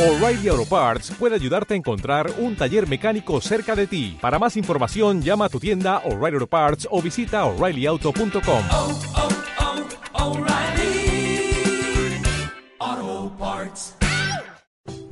O'Reilly Auto Parts puede ayudarte a encontrar un taller mecánico cerca de ti. Para más información, llama a tu tienda O'Reilly Auto Parts o visita oreillyauto.com. oh, oh, O'Reilly Auto Parts.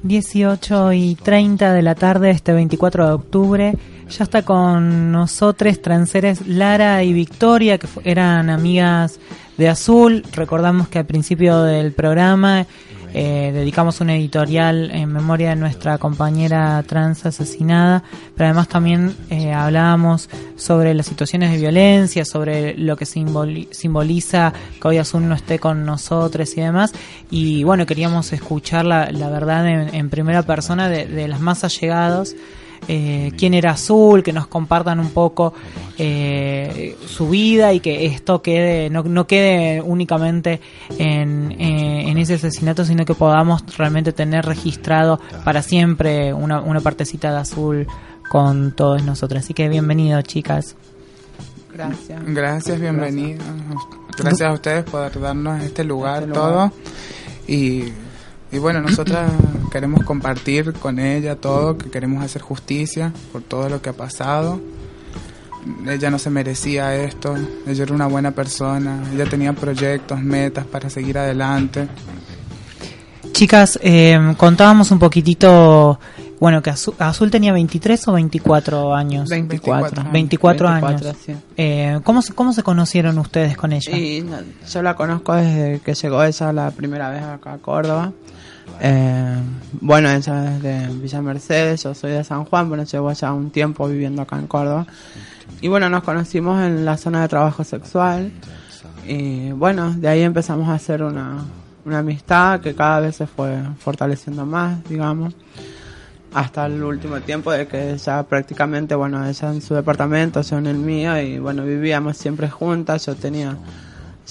18 y 30 de la tarde este 24 de octubre. Ya está con nosotros transeres Lara y Victoria, que eran amigas de Azul. Recordamos que al principio del programa eh, dedicamos un editorial en memoria de nuestra compañera trans asesinada, pero además también eh, hablábamos sobre las situaciones de violencia, sobre lo que simboli- simboliza que hoy Azul no esté con nosotros y demás. Y bueno, queríamos escuchar la, la verdad en, en primera persona de, las más allegados. eh, quién era Azul, que nos compartan un poco eh, su vida y que esto quede no, no quede únicamente en, en ese asesinato, sino que podamos realmente tener registrado para siempre una, una partecita de Azul con todos nosotros. Así que bienvenidos, chicas. Gracias. Gracias, bienvenidos. Gracias a ustedes por darnos este lugar, todo. Y, y bueno, nosotras queremos compartir con ella todo, que queremos hacer justicia por todo lo que ha pasado. Ella no se merecía esto, ella era una buena persona, ella tenía proyectos, metas para seguir adelante. Chicas, eh, contábamos un poquitito, bueno, que Azul, Azul tenía 23 o 24 años. 24. 24 años. 24, sí. Eh, ¿cómo, se- ¿Cómo se conocieron ustedes con ella? Y yo la conozco desde que llegó ella la primera vez acá a Córdoba. Eh, bueno, ella es de Villa Mercedes, yo soy de San Juan, bueno, llevo ya un tiempo viviendo acá en Córdoba. Y bueno, nos conocimos en la zona de trabajo sexual. Y bueno, de ahí empezamos a hacer una, una amistad que cada vez se fue fortaleciendo más, digamos. Hasta el último tiempo de que ya prácticamente, bueno, ella en su departamento, yo en el mío, y bueno, vivíamos siempre juntas, yo tenía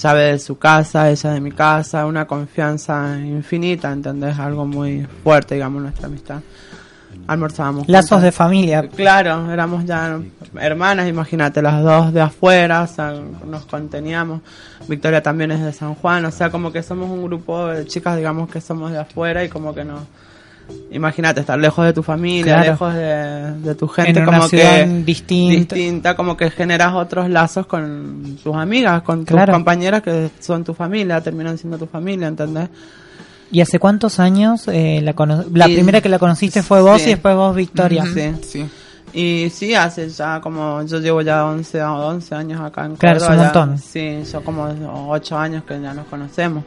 llave de su casa, ella de mi casa, una confianza infinita, ¿entendés? Algo muy fuerte, digamos, nuestra amistad. Almorzábamos. Lazos juntas. de familia. Claro, éramos ya hermanas, imagínate, las dos de afuera, o sea, nos conteníamos. Victoria también es de San Juan, o sea, como que somos un grupo de chicas, digamos, que somos de afuera y como que no. Imagínate, estar lejos de tu familia, Claro. lejos de, de tu gente, En como que distinta. distinta, como que generas otros lazos con tus amigas, con tus Claro. compañeras que son tu familia, terminan siendo tu familia, ¿entendés? ¿Y hace cuántos años eh, la, cono- la Y- primera que la conociste fue vos Sí. y después vos, Victoria? Sí. Sí. Y sí, hace ya como, yo llevo ya 11, o 11 años acá en Claro, es Córdoba, un ya- montón. Sí, yo como 8 años que ya nos conocemos.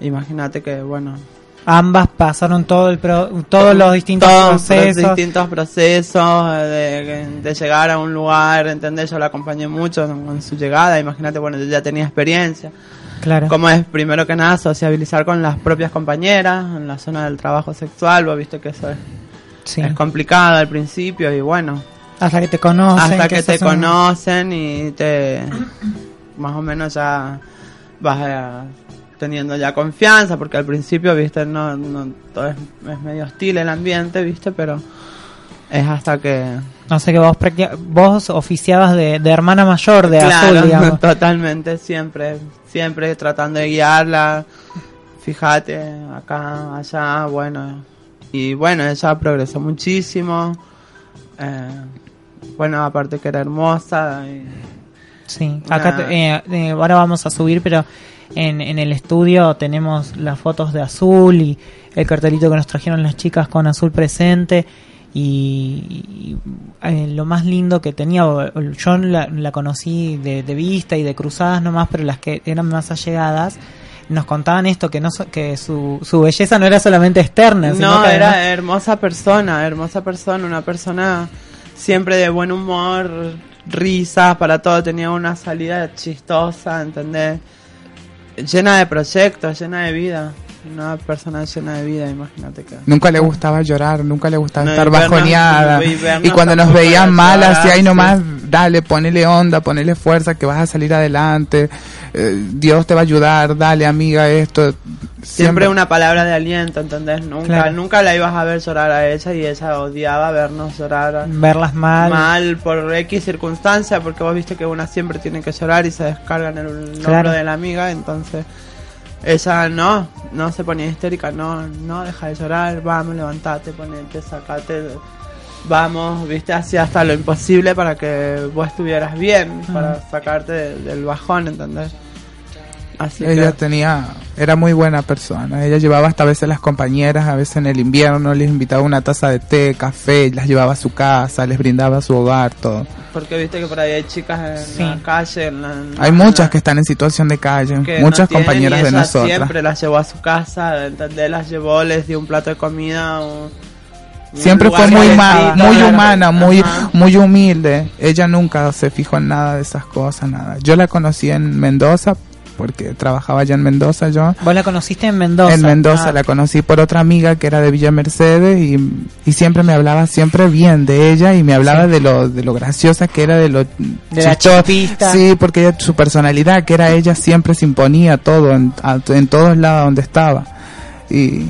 Imagínate que, bueno, Ambas pasaron todo el pro- todos los distintos todos los procesos. distintos procesos eh, de, de llegar a un lugar, ¿entendés? Yo la acompañé mucho en, su llegada, imagínate, bueno, yo ya tenía experiencia. Claro. Como es primero que nada sociabilizar con las propias compañeras en la zona del trabajo sexual, vos viste que eso es, Sí. es complicado al principio y bueno, Hasta que te conocen. hasta que te conocen y te más o menos ya vas eh, teniendo ya confianza porque al principio viste no, no todo es, es medio hostil el ambiente viste pero es hasta que No sé, que vos, vos oficiabas de, de hermana mayor de claro Azul, digamos. totalmente siempre siempre tratando de guiarla fíjate acá allá bueno y bueno ella progresó muchísimo eh, bueno aparte que era hermosa y, Sí, acá te- eh, eh, ahora vamos a subir, pero en, en el estudio tenemos las fotos de Azul y el cartelito que nos trajeron las chicas con Azul presente. Y, y, eh, lo más lindo que tenía, yo la, la conocí de, de vista y de cruzadas nomás, pero las que eran más allegadas nos contaban esto, que no que su, su belleza no era solamente externa, sino No, que era además- hermosa persona, hermosa persona, una persona siempre de buen humor, risas para todo, tenía una salida chistosa, ¿entendés? Llena de proyectos, llena de vida, una persona llena de vida, imagínate que... Nunca le gustaba llorar, nunca le gustaba No, estar bajoneada. y cuando nos veían mal, así ahí sí. nomás, dale, ponele onda, ponele fuerza, que vas a salir adelante. eh, Dios te va a ayudar, dale, amiga, esto. Siempre una palabra de aliento, ¿entendés? Nunca, Claro. nunca la ibas a ver llorar a ella y ella odiaba vernos llorar. verlas mal. mal por X circunstancia, porque vos viste que una siempre tiene que llorar y se descarga en el Claro. de la amiga, entonces ella no, no se ponía histérica, no, no, deja de llorar, vamos, levantate, ponete, sacate, vamos, viste, hacía hasta lo imposible para que vos estuvieras bien, para sacarte de- del bajón, ¿entendés? Así Ella que, tenía, era muy buena persona. Ella llevaba hasta a veces las compañeras, a veces en el invierno les invitaba una taza de té, café, las llevaba a su casa, les brindaba su hogar, todo. porque viste que por ahí hay chicas en Sí. la calle, en la- en Hay la- muchas que están en situación de calle, que muchas no tienen, compañeras de ella nosotras. Siempre las llevó a su casa, ¿entendés? Las llevó, les dio un plato de comida. un Siempre fue muy, ma- muy humana, muy, Ajá. muy humilde. Ella nunca se fijó en nada de esas cosas, nada. Yo la conocí en Mendoza, porque trabajaba allá en Mendoza yo. Vos la conociste en Mendoza. En Mendoza Ah, la conocí por otra amiga que era de Villa Mercedes y, y siempre me hablaba siempre bien de ella y me hablaba Sí. de lo de lo graciosa que era, de lo De la chipista. Sí, porque ella- su personalidad, que era ella, siempre se imponía todo, en, a- en todos lados donde estaba. Y,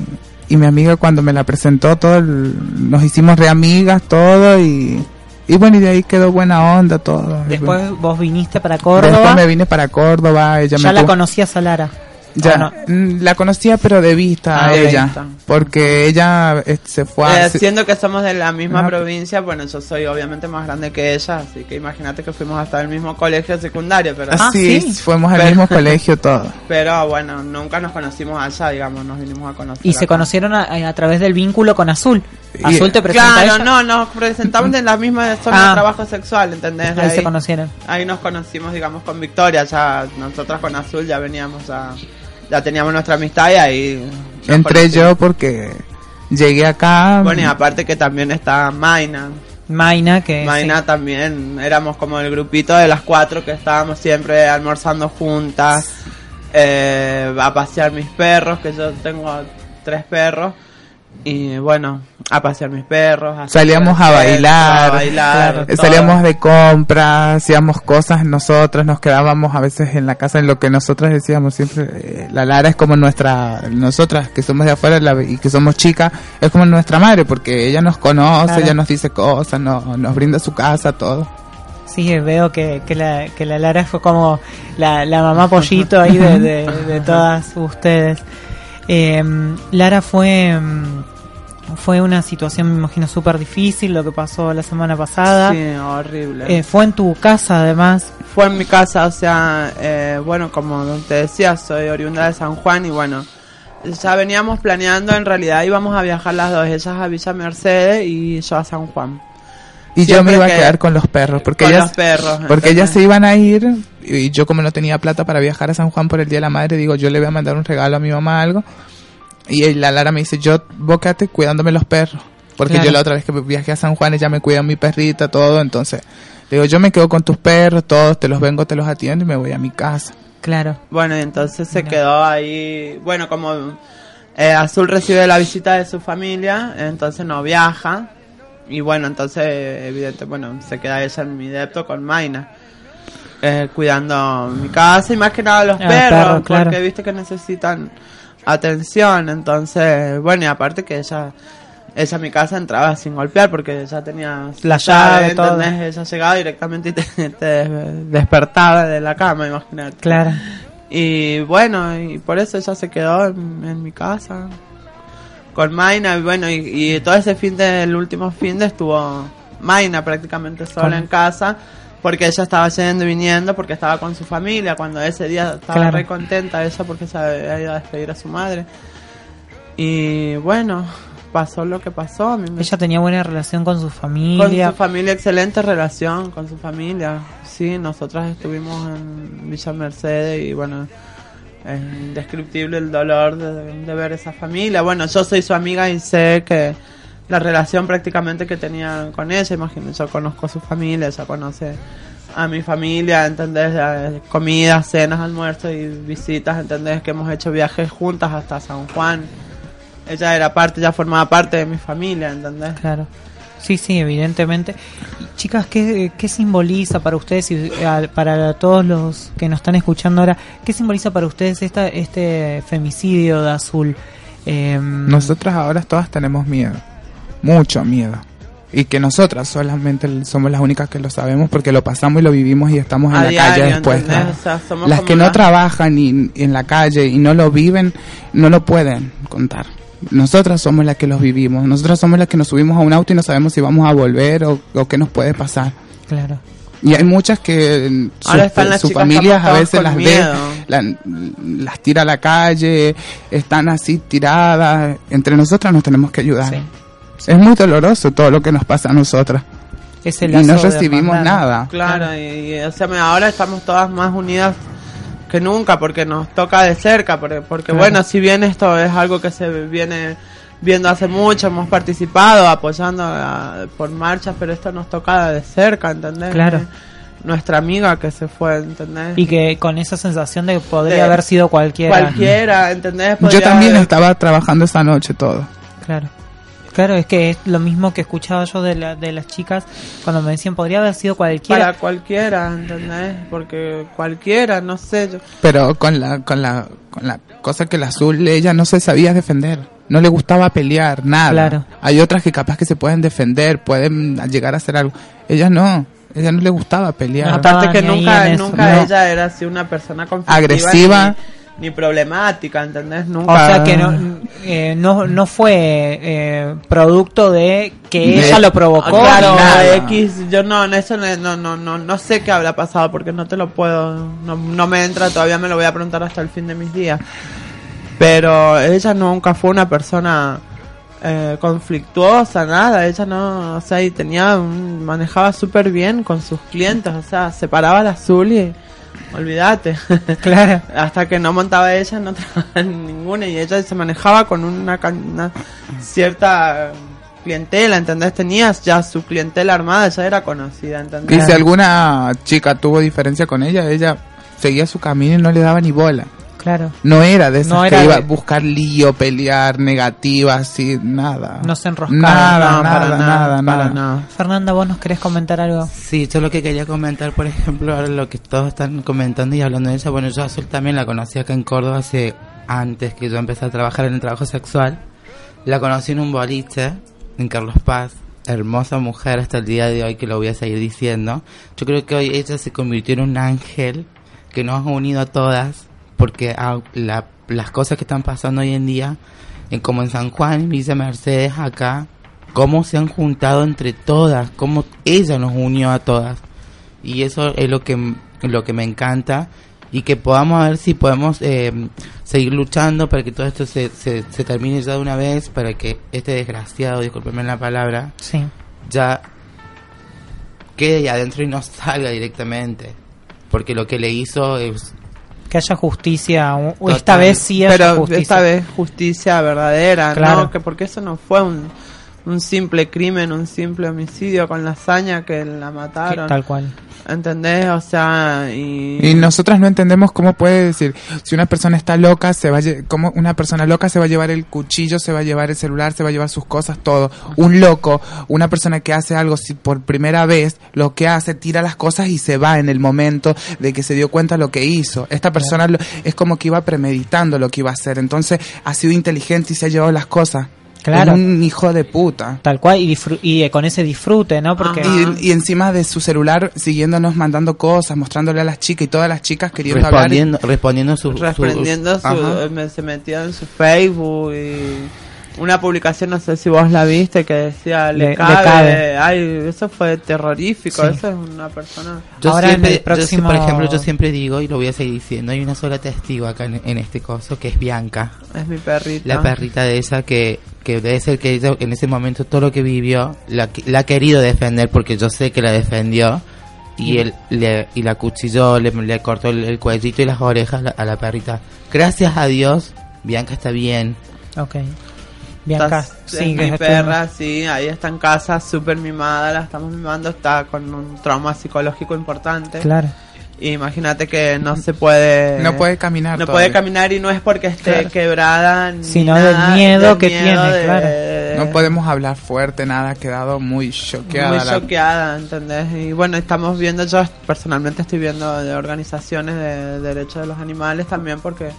y mi amiga cuando me la presentó, todo el- nos hicimos reamigas, todo y, y bueno, y de ahí quedó buena onda, todo. Después vos viniste para Después Córdoba. me vine para Córdoba, ella ya me la conocías a Lara. Ya, ¿O no? mm, la conocía pero de vista Ah, a ella, vista. porque ella eh, se fue a... Eh, siendo que somos de la misma Ah, provincia, bueno, yo soy obviamente más grande que ella, así que imagínate que fuimos hasta el mismo colegio secundario, pero, Ah, sí, sí. fuimos al Pero- mismo colegio todo. pero bueno, nunca nos conocimos allá, digamos, nos vinimos a conocer. Y se acá. conocieron a, a través del vínculo con Azul. Y- Azul te presenta a Claro, ella. no, nos presentamos en la misma zona Ah. de trabajo sexual, ¿entendés? De Ahí se ahí, conocieron. ahí nos conocimos, digamos, con Victoria, ya nosotras con Azul ya veníamos a... Ya teníamos nuestra amistad y ahí... Entré yo porque llegué acá. Bueno, y aparte que también está Maina. Maina, que. Maina sí. también, éramos como el grupito de las cuatro que estábamos siempre almorzando juntas, eh, a pasear mis perros, que yo tengo tres perros, y bueno, a pasear mis perros. a Salíamos a bailar, a bailar, todo. salíamos de compras, hacíamos cosas nosotros, nos quedábamos a veces en la casa en lo que nosotras decíamos siempre, eh, la Lara es como nuestra, nosotras que somos de afuera la- y que somos chicas, es como nuestra madre porque ella nos conoce, Claro. ella nos dice cosas, no- nos brinda su casa, todo. Sí, veo que, que, la, que la Lara fue como la, la mamá pollito ahí de, de, de todas ustedes. Eh, Lara fue mm, fue una situación, me imagino, súper difícil lo que pasó la semana pasada. Sí, horrible. Eh, fue en tu casa, además. Fue en mi casa, o sea, eh, bueno, como te decía, soy oriunda de San Juan y bueno, ya veníamos planeando, en realidad íbamos a viajar las dos, ellas a Villa Mercedes y yo a San Juan. Y yo me iba a que- quedar con los perros, porque con ellas, los perros. porque ellas se iban a ir y yo como no tenía plata para viajar a San Juan por el Día de la Madre, digo, yo le voy a mandar un regalo a mi mamá algo. Y la Lara me dice, yo, bócate cuidándome los perros. Porque Claro. yo la otra vez que viajé a San Juan, ella me cuida mi perrita, todo. Entonces, le digo, yo me quedo con tus perros, todos, te los vengo, te los atiendo y me voy a mi casa. Claro. Bueno, y entonces se Mira. quedó ahí, bueno, como eh, Azul recibe la visita de su familia, entonces no viaja. Y bueno, entonces, evidente, bueno, se queda ella en mi depto con Maina. eh, cuidando mi casa y más que nada los Ah, perros, perros, claro. porque viste que necesitan atención. Entonces, bueno, y aparte que ella, ella a mi casa entraba sin golpear porque ya tenía La llave, todo. Ella llegaba directamente y te, te despertaba de la cama, imagínate. Claro. Y bueno, y por eso ella se quedó en, en mi casa con Maina. Y bueno, y, y todo ese fin del último fin de estuvo Maina prácticamente sola Con- en casa. Porque ella estaba yendo y viniendo, porque estaba con su familia. Cuando ese día estaba Claro. re contenta ella porque se había ido a despedir a su madre. Y bueno, pasó lo que pasó. A mí me Ella tenía buena relación con su con familia. su familia, excelente relación con su familia. Sí, nosotras estuvimos en Villa Mercedes y bueno, es indescriptible el dolor de, de ver esa familia. Bueno, yo soy su amiga y sé que la relación prácticamente que tenía con ella, imagínense, yo conozco a su familia, ella conoce a mi familia, ¿entendés? Eh, Comidas, cenas, almuerzos y visitas, ¿entendés? Que hemos hecho viajes juntas hasta San Juan. Ella era parte, ya formaba parte de mi familia, ¿entendés? Claro. Sí, sí, evidentemente. Y, chicas, ¿qué, ¿qué simboliza para ustedes y para todos los que nos están escuchando ahora? ¿Qué simboliza para ustedes esta, este femicidio de Azul? Eh, Nosotras ahora todas tenemos miedo. Mucho miedo. y que nosotras solamente somos las únicas que lo sabemos porque lo pasamos y lo vivimos y estamos en la diario, calle después. ¿entendés? ¿no? O sea, somos las que no trabajan y, en la calle y no lo viven, no lo pueden contar. Nosotras somos las que los vivimos. Nosotras somos las que nos subimos a un auto y no sabemos si vamos a volver o, o qué nos puede pasar. Claro. Y hay muchas que sus, chicas familias a veces las miedo. ve, la- las tira a la calle, están así tiradas. Entre nosotras nos tenemos que ayudar. Sí. Es muy doloroso todo lo que nos pasa a nosotras. Ese Y no recibimos nada. Claro, y, y, o sea, ahora estamos todas más unidas que nunca porque nos toca de cerca, porque, porque Claro. bueno, si bien esto es algo que se viene viendo hace mucho, hemos participado apoyando a- por marchas, pero esto nos toca de cerca, ¿entendés? Claro. Eh, Nuestra amiga que se fue, ¿entendés? Y que con esa sensación de que podría De- haber sido cualquiera. Cualquiera, ¿entendés? Yo también haber- estaba trabajando esa noche todo. Claro. Claro, es que es lo mismo que escuchaba yo de, la- de las chicas cuando me decían podría haber sido cualquiera. Para cualquiera, ¿entendés? Porque cualquiera, no sé, yo... Pero con la, con la, con la cosa que la azul, ella no se sabía defender. No le gustaba pelear, nada. Claro. Hay otras que capaz que se pueden defender, pueden llegar a hacer algo. Ella no. Ella no le gustaba pelear. No, Aparte que nunca, nunca No. ella era así una persona conflictiva Agresiva. ni, ni problemática, ¿entendés? Nunca. O sea que no, eh, no, no fue eh, producto de que De- ella lo Ah, provocó. claro, ni nada. X, yo no, en eso no, no, no, no, no sé qué habrá pasado porque no te lo puedo, no, no me entra, todavía me lo voy a preguntar hasta el fin de mis días. Pero ella nunca fue una persona eh, conflictuosa, nada, ella no, o sea, y tenía, un- manejaba súper bien con sus clientes, o sea, separaba la azul y olvídate. Claro. hasta que no montaba ella no trabajaba ninguna y ella se manejaba con una, una cierta clientela, ¿entendés? Tenías ya su clientela armada, ya era conocida, Y ¿entendés? si alguna chica tuvo diferencia con ella, ella seguía su camino y no le daba ni bola. Claro. No era de esas No que iba a buscar lío, pelear, negativa, así, nada. No se enroscaba. Nada, No, nada, para nada, para nada. nada. Fernanda, ¿vos nos querés comentar algo? Sí, yo lo que quería comentar, por ejemplo, ahora lo que todos están comentando y hablando de ella, bueno, yo a Azul también la conocí acá en Córdoba hace antes que yo empecé a trabajar en el trabajo sexual. La conocí en un boliche en Carlos Paz, hermosa mujer hasta el día de hoy que lo voy a seguir diciendo. Yo creo que hoy ella se convirtió en un ángel que nos ha unido a todas porque a- la- las cosas que están pasando hoy en día, en, como en San Juan, Villa Mercedes, acá, cómo se han juntado entre todas, cómo ella nos unió a todas. Y eso es lo que, lo que me encanta y que podamos ver si podemos eh, seguir luchando para que todo esto se, se, se termine ya de una vez, para que este desgraciado, discúlpeme la palabra, Sí. ya quede ahí adentro y no salga directamente. Porque lo que le hizo es Que haya justicia. o-. Esta vez sí haya Pero justicia. esta vez justicia verdadera, Claro. ¿no? Que porque eso no fue un, un simple crimen, un simple homicidio con la hazaña que la mataron. Tal cual. ¿Entendés? O sea, y... Y nosotras no entendemos cómo puede decir, si una persona está loca, se va a cómo una persona loca se va a llevar el cuchillo, se va a llevar el celular, se va a llevar sus cosas, todo. Un loco, una persona que hace algo si por primera vez, lo que hace, tira las cosas y se va en el momento de que se dio cuenta lo que hizo. Esta persona lo- es como que iba premeditando lo que iba a hacer, entonces ha sido inteligente y se ha llevado las cosas. Claro. Es un hijo de puta. Tal cual. Y, disfru- y eh, con ese disfrute, ¿no? Porque. Ajá. Y, y encima de su celular siguiéndonos, mandando cosas, mostrándole a las chicas y todas las chicas queriendo hablar. y- respondiendo, respondiendo su, su- su, me- se metió en su Facebook y una publicación, no sé si vos la viste, que decía, le, Le- le cabe, cabe. ay, eso fue terrorífico, Sí. eso es una persona... Yo Ahora en siempre, el yo próximo- sí, por ejemplo, yo siempre digo y lo voy a seguir diciendo, hay una sola testigo acá en, en este coso que es Bianca, Es mi perrita. la perrita de ella que, que debe ser que ella en ese momento todo lo que vivió la, la ha querido defender porque yo sé que la defendió y él le, y la cuchilló, le, le cortó el, el cuellito y las orejas a la, a la perrita. Gracias a Dios, Bianca está bien. Ok. Bianca, Estás- sí, es que mi perra, sí, ahí está en casa, súper mimada, la estamos mimando, está con un trauma psicológico importante. Claro. Y Imagínate que no se puede... No puede caminar. No todavía. puede caminar y no es porque esté Claro. quebrada, ni Sino nada, del miedo del que miedo tiene, de- claro. de- No podemos hablar fuerte, nada, ha quedado muy choqueada. muy la- choqueada, ¿entendés? Y bueno, estamos viendo, yo personalmente estoy viendo de organizaciones de derechos de los animales también porque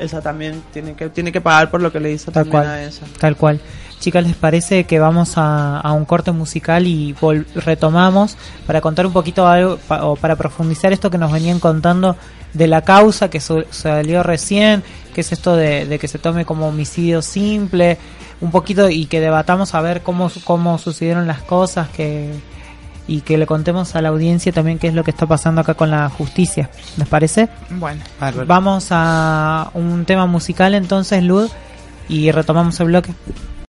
ella también tiene que tiene que pagar por lo que le hizo Tal también cual. a ella. Tal cual. Chicas, ¿les parece que vamos a, a un corte musical y vol- retomamos para contar un poquito algo pa- o para profundizar esto que nos venían contando de la causa que salió recién, que es esto de, de que se tome como homicidio simple, un poquito y que debatamos a ver cómo, cómo sucedieron las cosas, que y que le contemos a la audiencia también qué es lo que está pasando acá con la justicia. ¿Les parece? Bueno, Bárbaro. Vamos a un tema musical entonces, Lud, y retomamos el bloque.